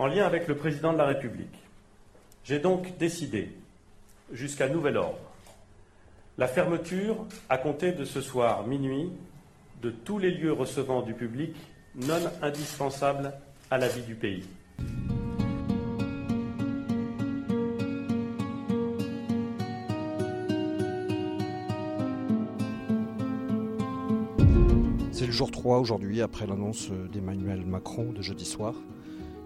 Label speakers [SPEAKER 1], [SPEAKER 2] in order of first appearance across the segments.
[SPEAKER 1] En lien avec le président de la République, j'ai donc décidé, jusqu'à nouvel ordre, la fermeture, à compter de ce soir minuit, de tous les lieux recevant du public non indispensables à la vie du pays.
[SPEAKER 2] C'est le jour 3 aujourd'hui après l'annonce d'Emmanuel Macron de jeudi soir.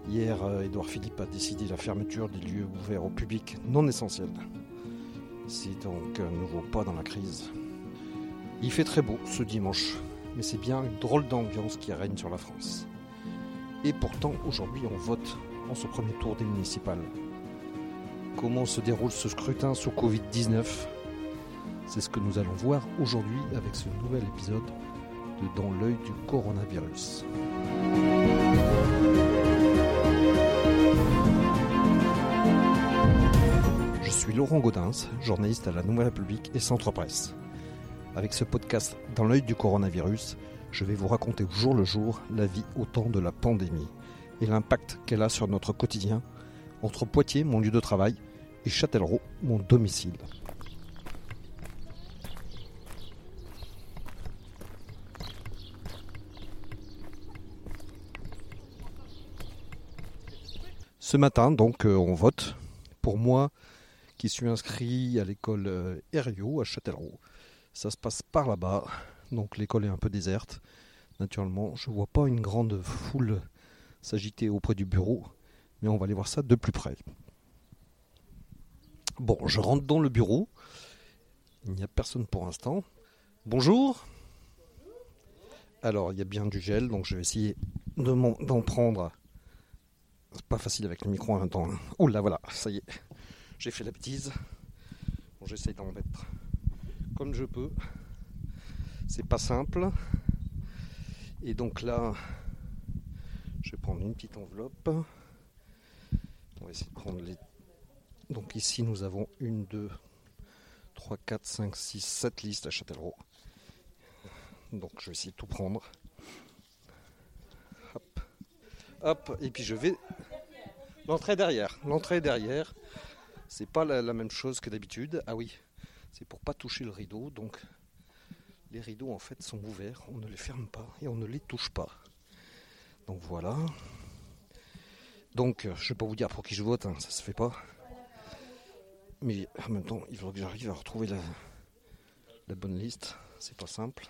[SPEAKER 2] Hier, euh, Édouard Philippe a décidé la fermeture des lieux ouverts au public non essentiels. C'est donc un nouveau pas dans la crise. Il fait très beau ce dimanche, mais c'est bien une drôle d'ambiance qui règne sur la France. Et pourtant, aujourd'hui, on vote en ce premier tour des municipales. Comment se déroule ce scrutin sous Covid-19 C'est ce que nous allons voir aujourd'hui avec ce nouvel épisode de Dans l'œil du coronavirus. Laurent Gaudens, journaliste à la Nouvelle République et Centre Presse. Avec ce podcast Dans l'œil du coronavirus, je vais vous raconter jour le jour la vie au temps de la pandémie et l'impact qu'elle a sur notre quotidien entre Poitiers, mon lieu de travail, et Châtellerault, mon domicile. Ce matin, donc, euh, on vote. Pour moi, qui suis inscrit à l'école euh, Herriot à Châtellerault, ça se passe par là-bas. Donc l'école est un peu déserte. Naturellement, je vois pas une grande foule s'agiter auprès du bureau, mais on va aller voir ça de plus près. Bon, je rentre dans le bureau. Il n'y a personne pour l'instant. Bonjour. Alors, il y a bien du gel, donc je vais essayer d'en prendre. C'est pas facile avec le micro en même temps. là, voilà, ça y est. J'ai fait la bêtise. Bon, j'essaye d'en mettre comme je peux. C'est pas simple. Et donc là, je vais prendre une petite enveloppe. On va essayer de prendre les. Donc ici, nous avons une, deux, trois, quatre, cinq, six, sept listes à Châtellerault. Donc je vais essayer de tout prendre. Hop. Hop. Et puis je vais. L'entrée derrière. L'entrée derrière. C'est pas la, même chose que d'habitude. Ah oui. C'est pour pas toucher le rideau. Donc les rideaux en fait sont ouverts. On ne les ferme pas et on ne les touche pas. Donc voilà. Donc je vais pas vous dire pour qui je vote. hein, ça se fait pas. Mais en même temps, il faudra que j'arrive à retrouver la, bonne liste. C'est pas simple.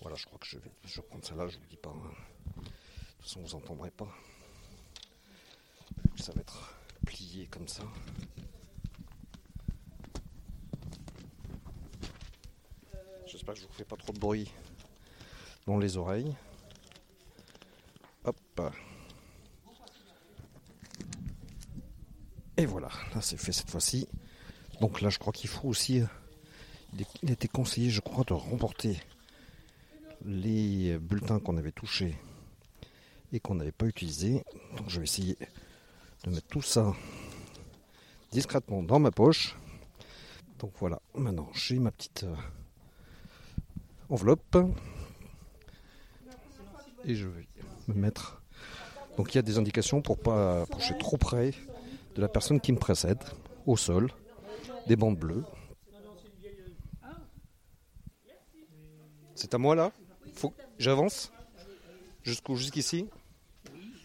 [SPEAKER 2] Voilà, je crois que je vais, je prendre celle-là. Je vous dis pas. hein. De toute façon, vous entendrez pas. Ça va être plié comme ça. J'espère que je vous fais pas trop de bruit dans les oreilles. Hop. Et voilà, là c'est fait cette fois-ci. Donc là je crois qu'il faut aussi... il était conseillé je crois de remporter les bulletins qu'on avait touchés et qu'on n'avait pas utilisés. Donc je vais essayer de mettre tout ça discrètement dans ma poche. Donc voilà, maintenant j'ai ma petite euh, enveloppe et je vais me mettre. Donc il y a des indications pour pas approcher trop près de la personne qui me précède au sol, des bandes bleues. C'est à moi là? J'avance? Jusqu'ici?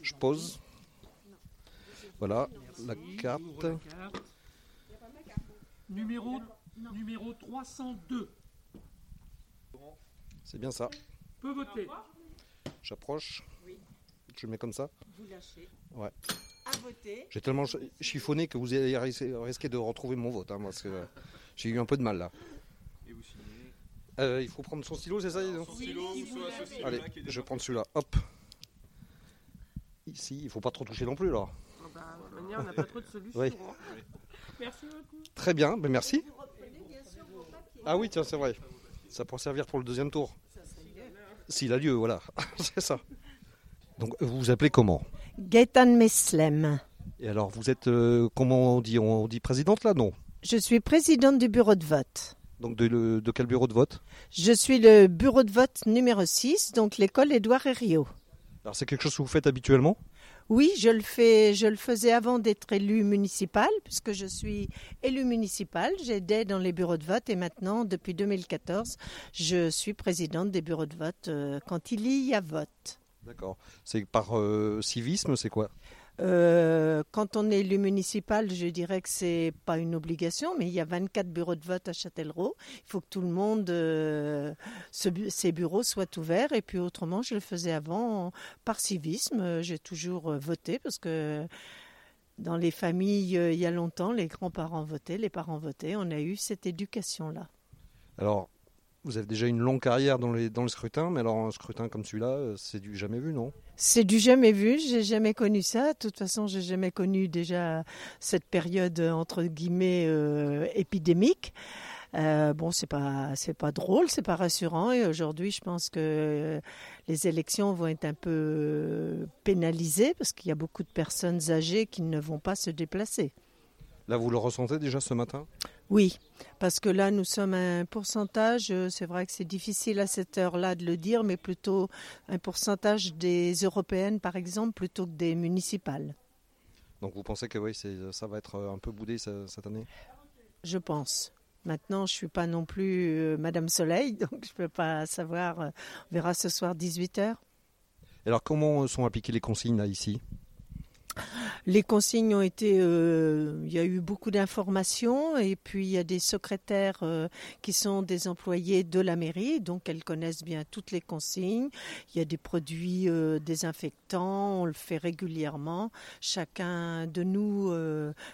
[SPEAKER 2] Je pose. Voilà la carte.
[SPEAKER 3] Numéro, numéro 302.
[SPEAKER 2] C'est bien ça.
[SPEAKER 3] Peut voter.
[SPEAKER 2] J'approche. Je mets comme ça.
[SPEAKER 4] Vous lâchez.
[SPEAKER 2] Ouais.
[SPEAKER 4] À voter.
[SPEAKER 2] J'ai tellement ch- chiffonné que vous allez ris- risquer de retrouver mon vote, hein, parce que j'ai eu un peu de mal là. Euh, il faut prendre son stylo, c'est ça Yves Allez, je vais prendre celui-là. Hop. Ici, il faut pas trop toucher non plus là.
[SPEAKER 3] On n'a pas trop de solutions.
[SPEAKER 2] Oui.
[SPEAKER 3] hein. Merci beaucoup.
[SPEAKER 2] Très bien, ben merci. Ah oui, tiens, c'est vrai. Ça pourrait servir pour le deuxième tour. S'il a lieu, voilà. c'est ça. Donc, vous vous appelez comment?
[SPEAKER 4] Gaëtan Meslem.
[SPEAKER 2] Et alors, vous êtes, euh, comment on dit? On dit présidente là Non?
[SPEAKER 4] Je suis présidente du bureau de vote.
[SPEAKER 2] Donc, de, le- de quel bureau de vote?
[SPEAKER 4] Je suis le bureau de vote numéro 6, donc l'école Édouard Herriot.
[SPEAKER 2] Alors, c'est quelque chose que vous faites habituellement?
[SPEAKER 4] Oui, je le fais. Je le faisais avant d'être élu municipal, puisque je suis élu municipal. J'aidais dans les bureaux de vote et maintenant, depuis 2014, je suis présidente des bureaux de vote euh, quand il y a vote.
[SPEAKER 2] D'accord. C'est par euh, civisme, c'est quoi?
[SPEAKER 4] Euh, quand on est élu municipal, je dirais que c'est pas une obligation, mais il y a 24 bureaux de vote à Châtellerault. Il faut que tout le monde, euh, ces bureaux soient ouverts. Et puis autrement, je le faisais avant par civisme. J'ai toujours euh, voté parce que dans les familles, il y a longtemps, les grands-parents votaient, les parents votaient. On a eu cette éducation-là.
[SPEAKER 2] Alors, vous avez déjà une longue carrière dans les, dans le scrutin, mais alors un scrutin comme celui-là, euh, c'est du jamais vu, non?
[SPEAKER 4] C'est du jamais vu, j'ai jamais connu ça. De toute façon, j'ai jamais connu déjà cette période euh, entre guillemets euh, épidémique. Euh, bon, c'est pas c'est pas drôle, c'est pas rassurant. Et aujourd'hui, je pense que les élections vont être un peu pénalisées parce qu'il y a beaucoup de personnes âgées qui ne vont pas se déplacer.
[SPEAKER 2] Là, vous le ressentez déjà ce matin?
[SPEAKER 4] Oui, parce que là, nous sommes à un pourcentage, euh, c'est vrai que c'est difficile à cette heure-là de le dire, mais plutôt un pourcentage des européennes, par exemple, plutôt que des municipales,
[SPEAKER 2] Donc vous pensez que oui, ça va être euh, un peu boudé ce- cette année?
[SPEAKER 4] Je pense. Maintenant, je suis pas non plus euh, Madame Soleil, donc je peux pas savoir. On verra ce soir 18h.
[SPEAKER 2] Et Alors comment sont appliquées les consignes là ici?
[SPEAKER 4] Les consignes ont été, euh, il y a eu beaucoup d'informations et puis il y a des secrétaires euh, qui sont des employés de la mairie, donc elles connaissent bien toutes les consignes. Il y a des produits euh, désinfectants, on le fait régulièrement. Chacun de nous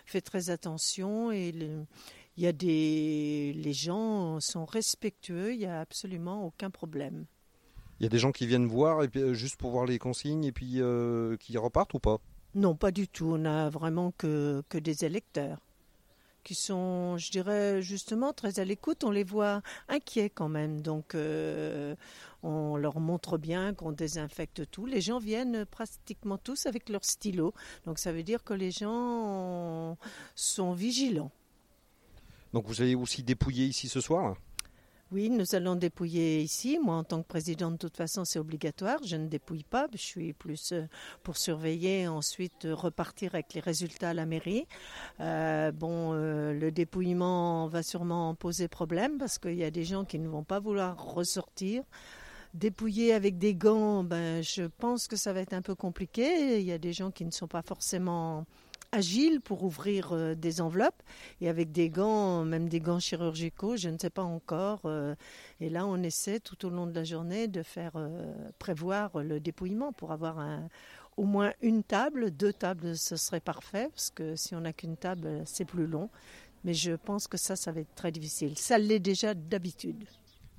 [SPEAKER 4] fait très attention et il y a des, les gens sont respectueux, il n'y a absolument aucun problème.
[SPEAKER 2] Il y a des gens qui viennent voir juste pour voir les consignes et puis qui repartent ou pas?
[SPEAKER 4] Non, pas du tout. On a vraiment que, des électeurs qui sont, je dirais, justement très à l'écoute. On les voit inquiets quand même. Donc, euh, on leur montre bien qu'on désinfecte tout. Les gens viennent pratiquement tous avec leur stylo. Donc, ça veut dire que les gens sont vigilants.
[SPEAKER 2] Donc vous allez aussi dépouiller ici ce soir?
[SPEAKER 4] Oui, nous allons dépouiller ici. Moi, en tant que présidente, de toute façon, c'est obligatoire. Je ne dépouille pas. Je suis plus euh, pour surveiller, ensuite euh, repartir avec les résultats à la mairie. Euh, bon, euh, le dépouillement va sûrement poser problème parce qu'il y a des gens qui ne vont pas vouloir ressortir. Dépouiller avec des gants, ben, je pense que ça va être un peu compliqué. Il y a des gens qui ne sont pas forcément agiles pour ouvrir euh, des enveloppes et avec des gants, même des gants chirurgicaux, je ne sais pas encore. euh, et là, on essaie tout au long de la journée de faire euh, prévoir le dépouillement pour avoir un, au moins une table. Deux tables, ce serait parfait parce que si on n'a qu'une table, c'est plus long. Mais je pense que ça, ça va être très difficile. Ça l'est déjà d'habitude.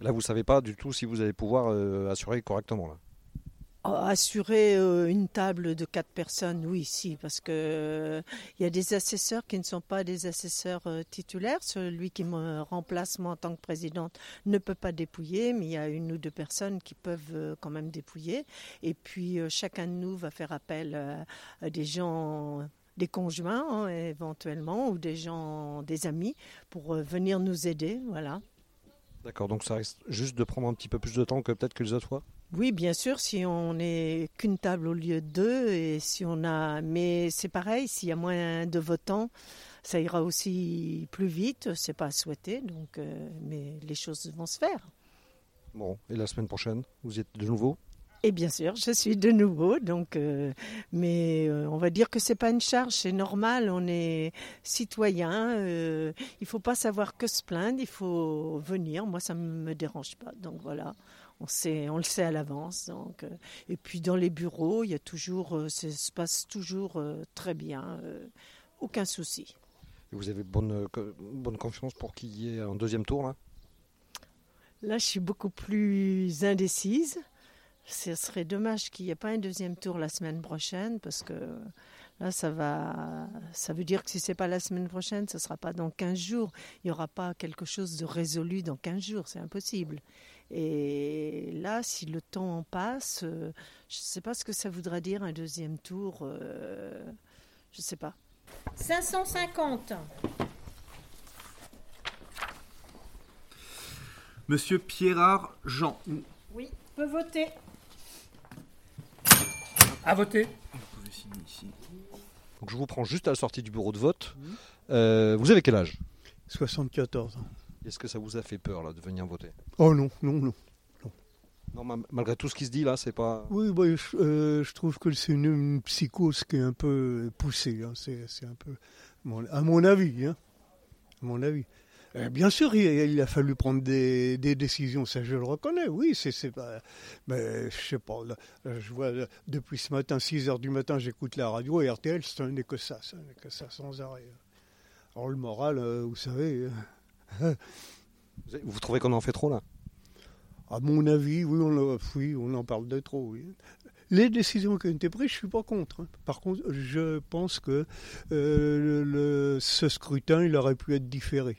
[SPEAKER 2] Là, vous savez pas du tout si vous allez pouvoir assurer correctement.
[SPEAKER 4] Ah, Assurer euh, une table de quatre personnes, oui, si, parce que euh, il y a des assesseurs qui ne sont pas des assesseurs euh, titulaires. Celui qui me remplace moi en tant que présidente ne peut pas dépouiller, mais il y a une ou deux personnes qui peuvent euh, quand même dépouiller. Et puis euh, chacun de nous va faire appel euh, à des gens des conjoints hein, éventuellement ou des gens des amis pour euh, venir nous aider voilà
[SPEAKER 2] D'accord, donc ça risque juste de prendre un petit peu plus de temps que peut-être que les autres fois?
[SPEAKER 4] Oui, bien sûr, si on n'est qu'une table au lieu de deux, et si on a, mais c'est pareil, s'il y a moins de votants, ça ira aussi plus vite. C'est pas à souhaiter, donc, euh, mais les choses vont se faire.
[SPEAKER 2] Bon, et la semaine prochaine, vous y êtes de nouveau?
[SPEAKER 4] Et bien sûr, je suis de nouveau, donc, euh, mais euh, on va dire que c'est pas une charge, c'est normal. On est citoyen, il faut pas savoir que se plaindre, il faut venir. Moi, ça me dérange pas, donc voilà. On sait, on le sait à l'avance. Donc, euh, et puis dans les bureaux, il y a toujours, euh, ça se passe toujours euh, très bien, aucun souci.
[SPEAKER 2] Et vous avez bonne, bonne confiance pour qu'il y ait un deuxième tour là?
[SPEAKER 4] Là, je suis beaucoup plus indécise. Ce serait dommage qu'il n'y ait pas un deuxième tour la semaine prochaine parce que là, ça va. Ça veut dire que si c'est pas la semaine prochaine, ce sera pas dans 15 jours. Il n'y aura pas quelque chose de résolu dans 15 jours. C'est impossible. Et là, si le temps en passe, euh, je ne sais pas ce que ça voudra dire un deuxième tour. euh, je ne sais pas.
[SPEAKER 5] 550.
[SPEAKER 6] Monsieur Pierrard Jean.
[SPEAKER 5] Oui, peut voter.
[SPEAKER 3] À voter.
[SPEAKER 6] Vous pouvez Ici, ici.
[SPEAKER 2] Donc je vous prends juste à la sortie du bureau de vote. Euh, vous avez quel âge?
[SPEAKER 7] 74 ans.
[SPEAKER 2] Est-ce que ça vous a fait peur là de venir voter?
[SPEAKER 7] Oh non, non, non.
[SPEAKER 2] Non, ma- malgré tout ce qui se dit là, c'est pas.
[SPEAKER 7] Oui, bah, je, euh, je trouve que c'est une, une psychose qui est un peu poussée. hein. C'est, c'est un peu, à mon avis, hein. à mon avis. Euh, bien sûr, il, il a fallu prendre des, des décisions, ça je le reconnais. Oui, c'est, c'est pas. Mais je sais pas. là, je vois là, depuis ce matin, 6 heures du matin, j'écoute la radio et RTL, ce n'est que ça, ce n'est que ça sans arrêt. Alors le moral, euh, vous savez. euh,
[SPEAKER 2] Vous trouvez qu'on en fait trop là?
[SPEAKER 7] À mon avis, oui, on, en- oui, on en parle de trop. oui. Les décisions qui ont été prises, je suis pas contre. hein. Par contre, je pense que euh, le- ce scrutin, il aurait pu être différé.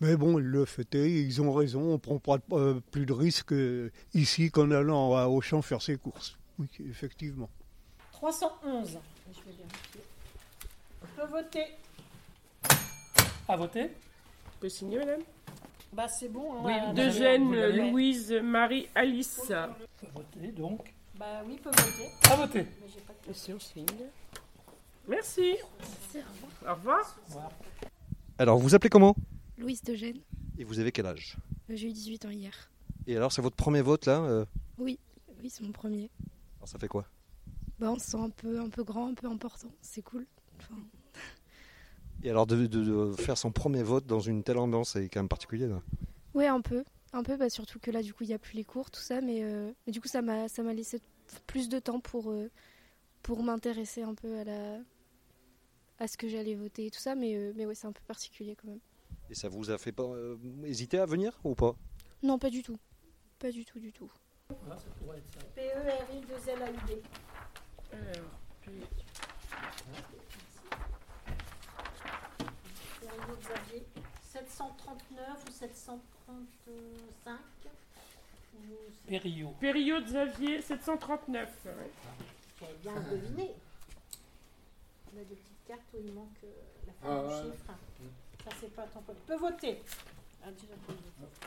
[SPEAKER 7] Mais bon, le fait est, ils ont raison, on prend pas euh, plus de risques euh, ici qu'en allant à Auchan faire ses courses. Oui, effectivement.
[SPEAKER 5] 311. Je vais vérifier. On peut voter.
[SPEAKER 3] À voter?
[SPEAKER 8] On peut signer, madame?
[SPEAKER 5] Bah c'est bon. hein,
[SPEAKER 3] Oui,
[SPEAKER 8] Eugène,
[SPEAKER 3] l'avez
[SPEAKER 8] Louise, Marie, Alice.
[SPEAKER 3] On peut voter donc.
[SPEAKER 5] Bah oui, peut voter.
[SPEAKER 3] À voter.
[SPEAKER 5] Mais j'ai pas de
[SPEAKER 8] Monsieur, on signe? Merci. Au revoir.
[SPEAKER 2] Alors vous appelez comment?
[SPEAKER 9] Louise de Gênes.
[SPEAKER 2] Et vous avez quel âge?
[SPEAKER 9] J'ai eu 18 ans hier.
[SPEAKER 2] Et alors c'est votre premier vote là euh,
[SPEAKER 9] Oui, oui, c'est mon premier.
[SPEAKER 2] alors, Ça fait quoi?
[SPEAKER 9] Bah, on se sent un peu, un peu grand, un peu important. C'est cool. Enfin,
[SPEAKER 2] Et alors de, de- de faire son premier vote dans une telle ambiance, c'est quand même particulier là.
[SPEAKER 9] ouais, un peu. Un peu, bah, surtout que là, du coup, il n'y a plus les cours, tout ça. Mais, euh, mais du coup, ça m'a ça m'a laissé plus de temps pour, euh, pour m'intéresser un peu à, la, à ce que j'allais voter et tout ça. Mais, euh, mais ouais, c'est un peu particulier quand même.
[SPEAKER 2] Et ça vous a fait pas euh, hésiter à venir ou pas?
[SPEAKER 9] Non, pas du tout. Pas du tout, du tout.
[SPEAKER 5] PERI 2 LAUD.
[SPEAKER 8] Alors,
[SPEAKER 5] Période Xavier. 739 ou 735 Vous
[SPEAKER 3] Périllot.
[SPEAKER 8] Période Xavier 739. ouais.
[SPEAKER 5] avez bien deviné. On a des petites cartes où il manque euh, la fin du chiffre. Ça, c'est pas tant pas. Peut voter. Ah, déjà, peut voter.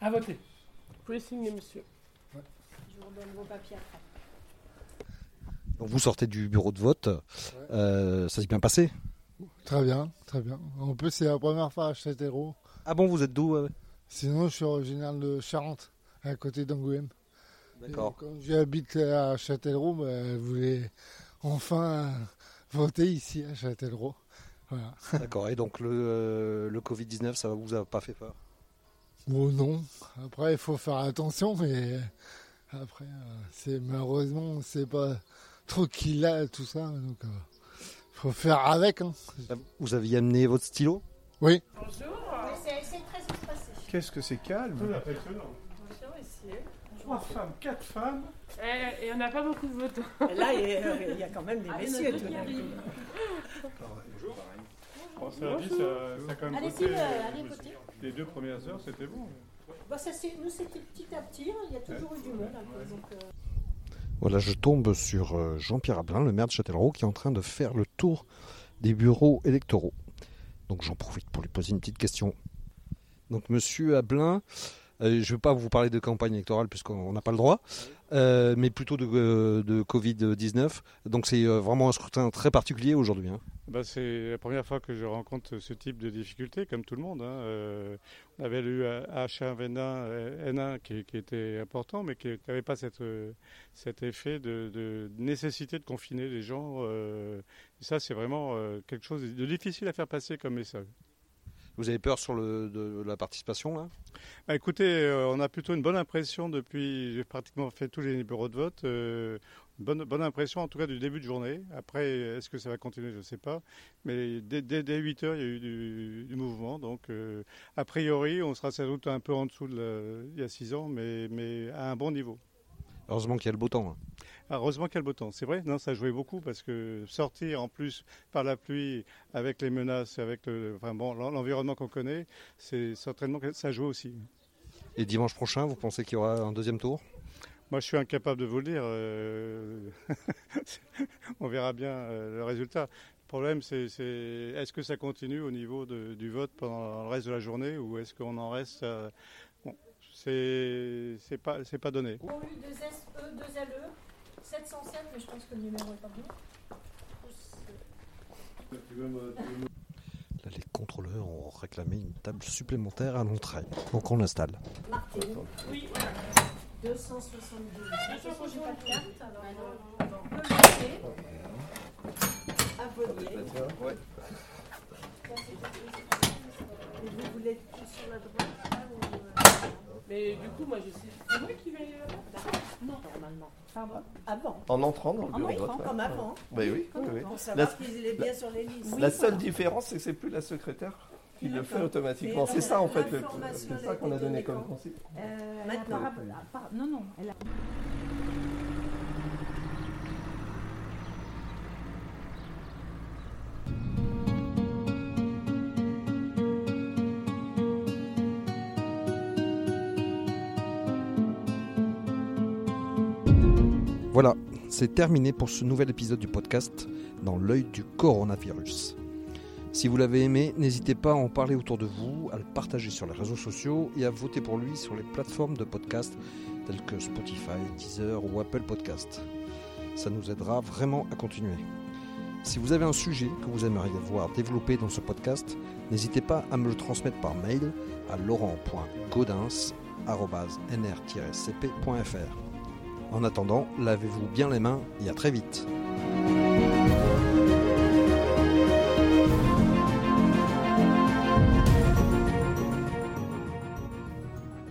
[SPEAKER 3] À voter.
[SPEAKER 8] Vous pouvez signer, monsieur.
[SPEAKER 5] Je vous redonne vos papiers après.
[SPEAKER 2] Donc vous sortez du bureau de vote, euh, ça s'est bien passé?
[SPEAKER 10] Très bien, très bien. En plus, c'est la première fois à Châtellerault.
[SPEAKER 2] Ah bon, vous êtes d'où euh
[SPEAKER 10] Sinon, je suis originaire de Charente, à côté d'Angoulême.
[SPEAKER 2] D'accord.
[SPEAKER 10] Quand j'habite à Châtellerault, bah, je voulais enfin voter ici à Châtellerault. Voilà.
[SPEAKER 2] D'accord. Et donc le, euh, le Covid-19, ça vous a pas fait peur?
[SPEAKER 10] Bon, non. Après, il faut faire attention, mais après, euh, c'est malheureusement, c'est pas trop qu'il a tout ça. Donc, il faut faire avec. hein.
[SPEAKER 2] Vous aviez amené votre stylo?
[SPEAKER 10] Oui.
[SPEAKER 5] C'est c'est très espacé.
[SPEAKER 6] Qu'est-ce que c'est calme
[SPEAKER 3] Trois femmes, quatre femmes.
[SPEAKER 8] Eh, Et on n'a pas beaucoup de votants.
[SPEAKER 4] Et là, il y a- il y a quand même des messieurs. tout d'un coup.
[SPEAKER 11] Bon, ça dit, ça, ça a quand même
[SPEAKER 5] Allez-y,
[SPEAKER 11] coûté,
[SPEAKER 5] euh,
[SPEAKER 11] euh,
[SPEAKER 5] allez voter.
[SPEAKER 11] Les deux premières heures, c'était bon.
[SPEAKER 5] Bah, ça, c'est- nous, c'était petit à petit. hein. Il y a toujours eu du monde. peu, donc, euh,
[SPEAKER 2] Voilà, je tombe sur euh, Jean-Pierre Ablin, le maire de Châtellerault, qui est en train de faire le tour des bureaux électoraux. Donc j'en profite pour lui poser une petite question. Donc monsieur Ablin, euh, je ne vais pas vous parler de campagne électorale puisqu'on n'a pas le droit, euh, mais plutôt de, euh, de Covid-19. Donc c'est vraiment un scrutin très particulier aujourd'hui. hein.
[SPEAKER 11] Bah, c'est la première fois que je rencontre ce type de difficultés, comme tout le monde. hein. Euh, on avait eu H1N1, euh, N1 qui, qui était important, mais qui n'avait pas cette, euh, cet effet de, de nécessité de confiner les gens. euh, et ça, c'est vraiment quelque chose de difficile à faire passer comme message.
[SPEAKER 2] Vous avez peur sur le, de la participation là?
[SPEAKER 11] Bah, écoutez, euh, on a plutôt une bonne impression depuis, j'ai pratiquement fait tous les bureaux de vote, euh, bonne, bonne impression en tout cas du début de journée. Après, est-ce que ça va continuer, je ne sais pas. Mais dès, dès, dès 8 heures, il y a eu du, du mouvement. Donc, euh, a priori, on sera sans doute un peu en dessous de la- il y a 6 ans, mais, mais à un bon niveau.
[SPEAKER 2] Heureusement qu'il y a le beau temps. hein.
[SPEAKER 11] Ah, Heureusement qu'il y a le beau temps. C'est vrai, non, ça jouait beaucoup parce que sortir en plus par la pluie, avec les menaces, avec le, enfin bon, l'en- l'environnement qu'on connaît, c'est certainement que ça joue aussi.
[SPEAKER 2] Et dimanche prochain, vous pensez qu'il y aura un deuxième tour?
[SPEAKER 11] Moi, je suis incapable de vous le dire. euh, On verra bien euh, le résultat. Le problème, c'est est-ce que ça continue au niveau de- du vote pendant le reste de la journée ou est-ce qu'on en reste à- bon, c'est c'est pas c'est pas donné.
[SPEAKER 5] OU 2 SE 2 LE 707, mais je pense que le numéro est pas bon.
[SPEAKER 2] Là, les contrôleurs ont réclamé une table supplémentaire à l'entrée. Donc on l'installe.
[SPEAKER 3] Oui.
[SPEAKER 5] 272. De toute façon, j'ai pas de carte, alors on le noter. Abonné.
[SPEAKER 12] Ouais.
[SPEAKER 5] Et vous voulez être plus sur la droite euh,
[SPEAKER 3] Mais du coup, moi, je sais. C'est moi qui vais là-bas
[SPEAKER 5] Non, normalement. Pardon? Avant.
[SPEAKER 12] En entrant dans le
[SPEAKER 5] En
[SPEAKER 12] bureau de
[SPEAKER 5] entrant, comme avant.
[SPEAKER 12] Oui, oui.
[SPEAKER 5] Comme
[SPEAKER 12] oui, oui.
[SPEAKER 5] avant. Pour savoir
[SPEAKER 12] La-
[SPEAKER 5] qu'il est bien sur les listes.
[SPEAKER 12] La
[SPEAKER 5] Oui,
[SPEAKER 12] seule
[SPEAKER 5] voilà.
[SPEAKER 12] différence, c'est que c'est plus la secrétaire qui le fait automatiquement. C'est ça en fait, le- c'est ça qu'on a donné comme consigne.
[SPEAKER 5] Euh,
[SPEAKER 12] Maintenant.
[SPEAKER 5] elle a pas- pas- Non, non. Elle a...
[SPEAKER 2] Voilà, c'est terminé pour ce nouvel épisode du podcast dans l'œil du coronavirus. Si vous l'avez aimé, n'hésitez pas à en parler autour de vous, à le partager sur les réseaux sociaux et à voter pour lui sur les plateformes de podcast telles que Spotify, Deezer ou Apple Podcast. Ça nous aidera vraiment à continuer. Si vous avez un sujet que vous aimeriez voir développé dans ce podcast, n'hésitez pas à me le transmettre par mail à laurent.gaudens.nr-cp.fr. En attendant, lavez-vous bien les mains et à très vite.